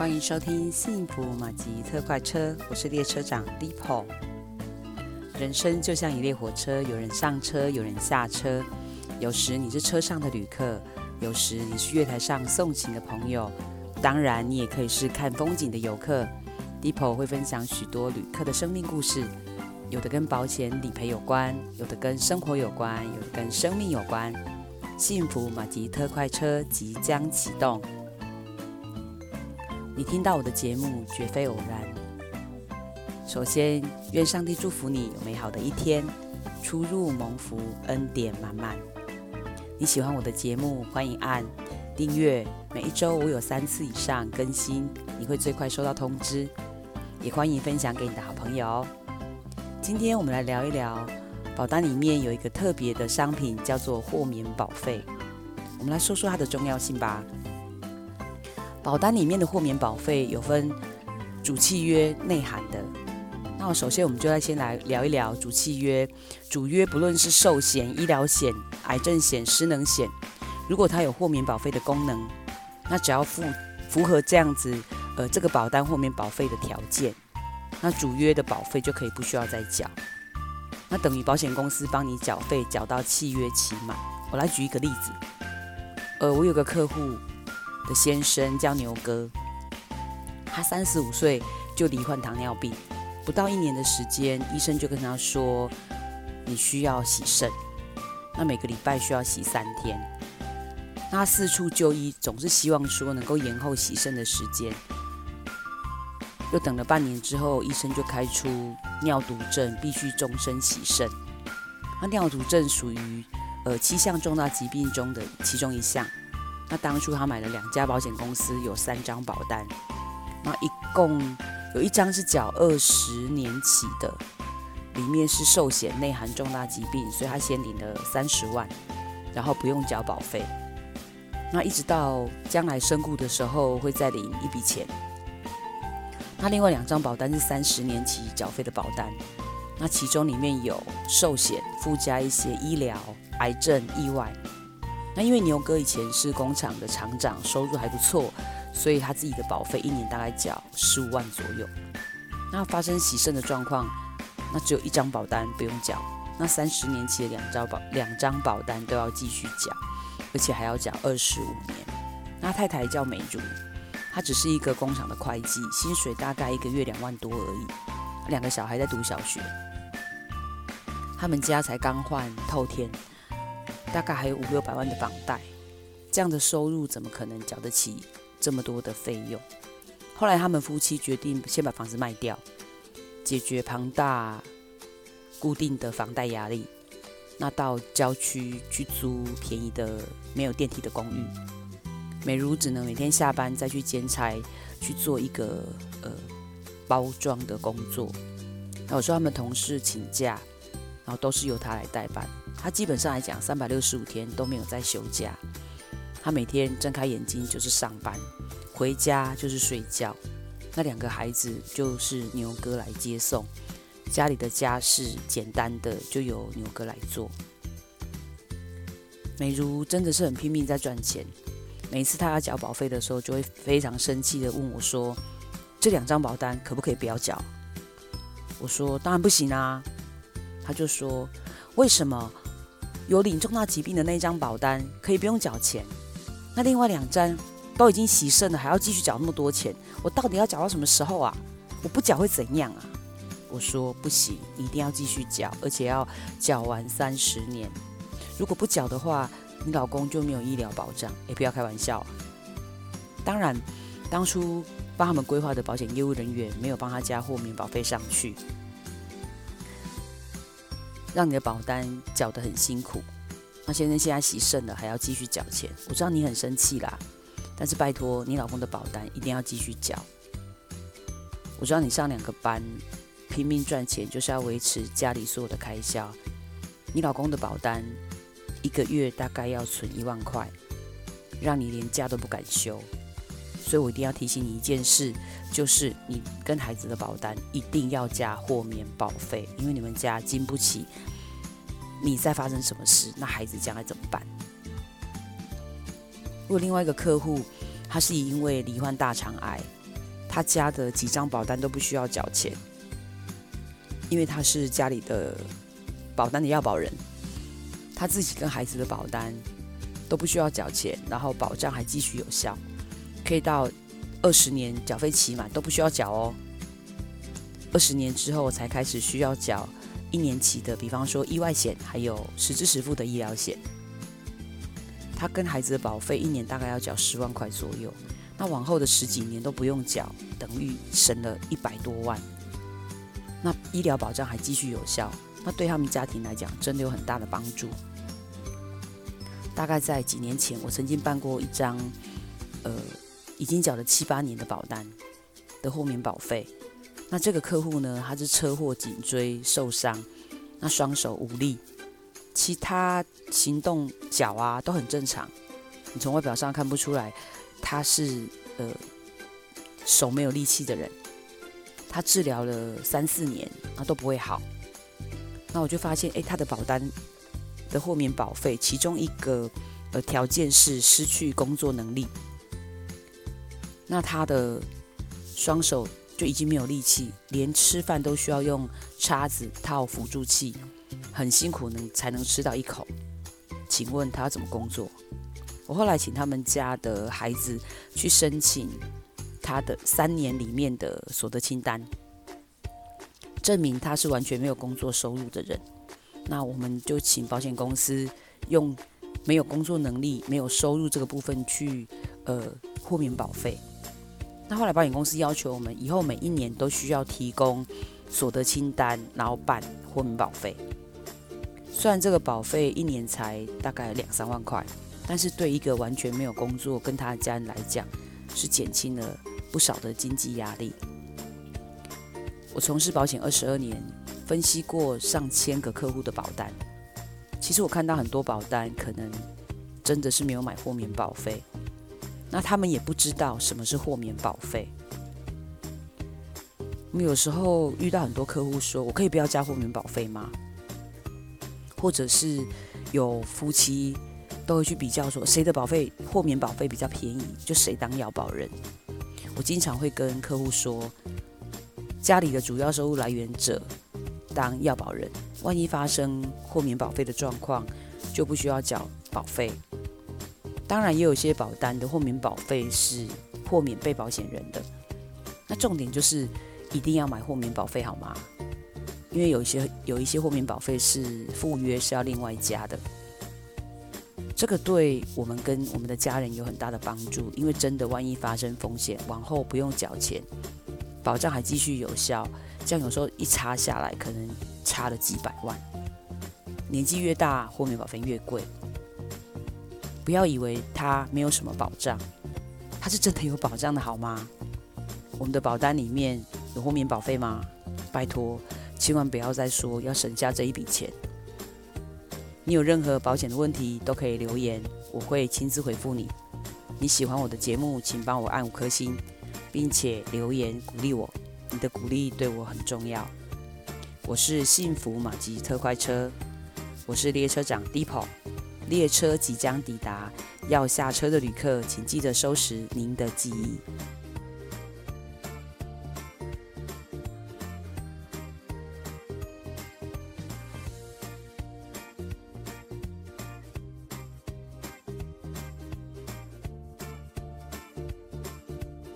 欢迎收听幸福马吉特快车，我是列车长 Dipo。人生就像一列火车，有人上车，有人下车。有时你是车上的旅客，有时你是月台上送行的朋友，当然你也可以是看风景的游客。Dipo 会分享许多旅客的生命故事，有的跟保险理赔有关，有的跟生活有关，有的跟生命有关。幸福马吉特快车即将启动。你听到我的节目绝非偶然。首先，愿上帝祝福你有美好的一天，出入蒙福，恩典满满。你喜欢我的节目，欢迎按订阅。每一周我有三次以上更新，你会最快收到通知。也欢迎分享给你的好朋友。今天我们来聊一聊保单里面有一个特别的商品，叫做豁免保费。我们来说说它的重要性吧。保单里面的豁免保费有分主契约内含的。那首先我们就来先来聊一聊主契约。主约不论是寿险、医疗险、癌症险、失能险，如果它有豁免保费的功能，那只要符符合这样子呃这个保单豁免保费的条件，那主约的保费就可以不需要再缴。那等于保险公司帮你缴费缴到契约期满。我来举一个例子，呃，我有个客户。的先生叫牛哥，他三十五岁就罹患糖尿病，不到一年的时间，医生就跟他说，你需要洗肾，那每个礼拜需要洗三天。那他四处就医，总是希望说能够延后洗肾的时间，又等了半年之后，医生就开出尿毒症必须终身洗肾。那尿毒症属于呃七项重大疾病中的其中一项。那当初他买了两家保险公司，有三张保单，那一共有一张是缴二十年期的，里面是寿险内含重大疾病，所以他先领了三十万，然后不用缴保费。那一直到将来身故的时候会再领一笔钱。那另外两张保单是三十年期缴费的保单，那其中里面有寿险附加一些医疗、癌症、意外。那因为牛哥以前是工厂的厂长，收入还不错，所以他自己的保费一年大概缴十五万左右。那发生洗肾的状况，那只有一张保单不用缴，那三十年期的两张保两张保单都要继续缴，而且还要缴二十五年。那太太叫美如，她只是一个工厂的会计，薪水大概一个月两万多而已，两个小孩在读小学，他们家才刚换透天。大概还有五六百万的房贷，这样的收入怎么可能缴得起这么多的费用？后来他们夫妻决定先把房子卖掉，解决庞大固定的房贷压力。那到郊区去租便宜的没有电梯的公寓，美如只能每天下班再去兼差去做一个呃包装的工作。那有时候他们同事请假，然后都是由他来代办。他基本上来讲，三百六十五天都没有在休假。他每天睁开眼睛就是上班，回家就是睡觉。那两个孩子就是牛哥来接送，家里的家事简单的就由牛哥来做。美如真的是很拼命在赚钱，每次他要缴保费的时候，就会非常生气的问我说：“这两张保单可不可以不要缴？”我说：“当然不行啊。”他就说：“为什么？”有领重大疾病的那张保单可以不用缴钱，那另外两张都已经洗肾了，还要继续缴那么多钱，我到底要缴到什么时候啊？我不缴会怎样啊？我说不行，一定要继续缴，而且要缴完三十年。如果不缴的话，你老公就没有医疗保障。也不要开玩笑啊。当然，当初帮他们规划的保险业务人员没有帮他加豁免保费上去。让你的保单缴得很辛苦，那先生现在洗肾了，还要继续缴钱。我知道你很生气啦，但是拜托你老公的保单一定要继续缴。我知道你上两个班，拼命赚钱就是要维持家里所有的开销。你老公的保单一个月大概要存一万块，让你连假都不敢休。所以我一定要提醒你一件事，就是你跟孩子的保单一定要加豁免保费，因为你们家经不起。你再发生什么事，那孩子将来怎么办？如果另外一个客户，他是因为罹患大肠癌，他家的几张保单都不需要缴钱，因为他是家里的保单的要保人，他自己跟孩子的保单都不需要缴钱，然后保障还继续有效，可以到二十年缴费期满都不需要缴哦。二十年之后才开始需要缴一年期的，比方说意外险，还有实支实付的医疗险。他跟孩子的保费一年大概要缴十万块左右，那往后的十几年都不用缴，等于省了一百多万。那医疗保障还继续有效，那对他们家庭来讲真的有很大的帮助。大概在几年前，我曾经办过一张，呃，已经缴了七八年的保单的豁免保费。那这个客户呢，他是车祸颈椎受伤，那双手无力，其他行动脚啊都很正常，你从外表上看不出来他是呃手没有力气的人。他治疗了三四年，那都不会好。那我就发现，诶，他的保单的豁免保费，其中一个呃条件是失去工作能力。那他的双手。就已经没有力气，连吃饭都需要用叉子套辅助器，很辛苦能才能吃到一口。请问他怎么工作？我后来请他们家的孩子去申请他的三年里面的所得清单，证明他是完全没有工作收入的人。那我们就请保险公司用没有工作能力、没有收入这个部分去呃豁免保费。那后来保险公司要求我们以后每一年都需要提供所得清单，然后办豁免保费。虽然这个保费一年才大概两三万块，但是对一个完全没有工作跟他的家人来讲，是减轻了不少的经济压力。我从事保险二十二年，分析过上千个客户的保单。其实我看到很多保单可能真的是没有买豁免保费。那他们也不知道什么是豁免保费。我们有时候遇到很多客户说：“我可以不要加豁免保费吗？”或者是有夫妻都会去比较说谁的保费豁免保费比较便宜，就谁当要保人。我经常会跟客户说：“家里的主要收入来源者当要保人，万一发生豁免保费的状况，就不需要缴保费。”当然，也有一些保单的豁免保费是豁免被保险人的。那重点就是一定要买豁免保费，好吗？因为有一些有一些豁免保费是赴约是要另外加的。这个对我们跟我们的家人有很大的帮助，因为真的万一发生风险，往后不用缴钱，保障还继续有效。这样有时候一差下来，可能差了几百万。年纪越大，豁免保费越贵。不要以为它没有什么保障，它是真的有保障的，好吗？我们的保单里面有豁免保费吗？拜托，千万不要再说要省下这一笔钱。你有任何保险的问题都可以留言，我会亲自回复你。你喜欢我的节目，请帮我按五颗星，并且留言鼓励我，你的鼓励对我很重要。我是幸福马吉特快车，我是列车长 Deepo。列车即将抵达，要下车的旅客，请记得收拾您的记忆。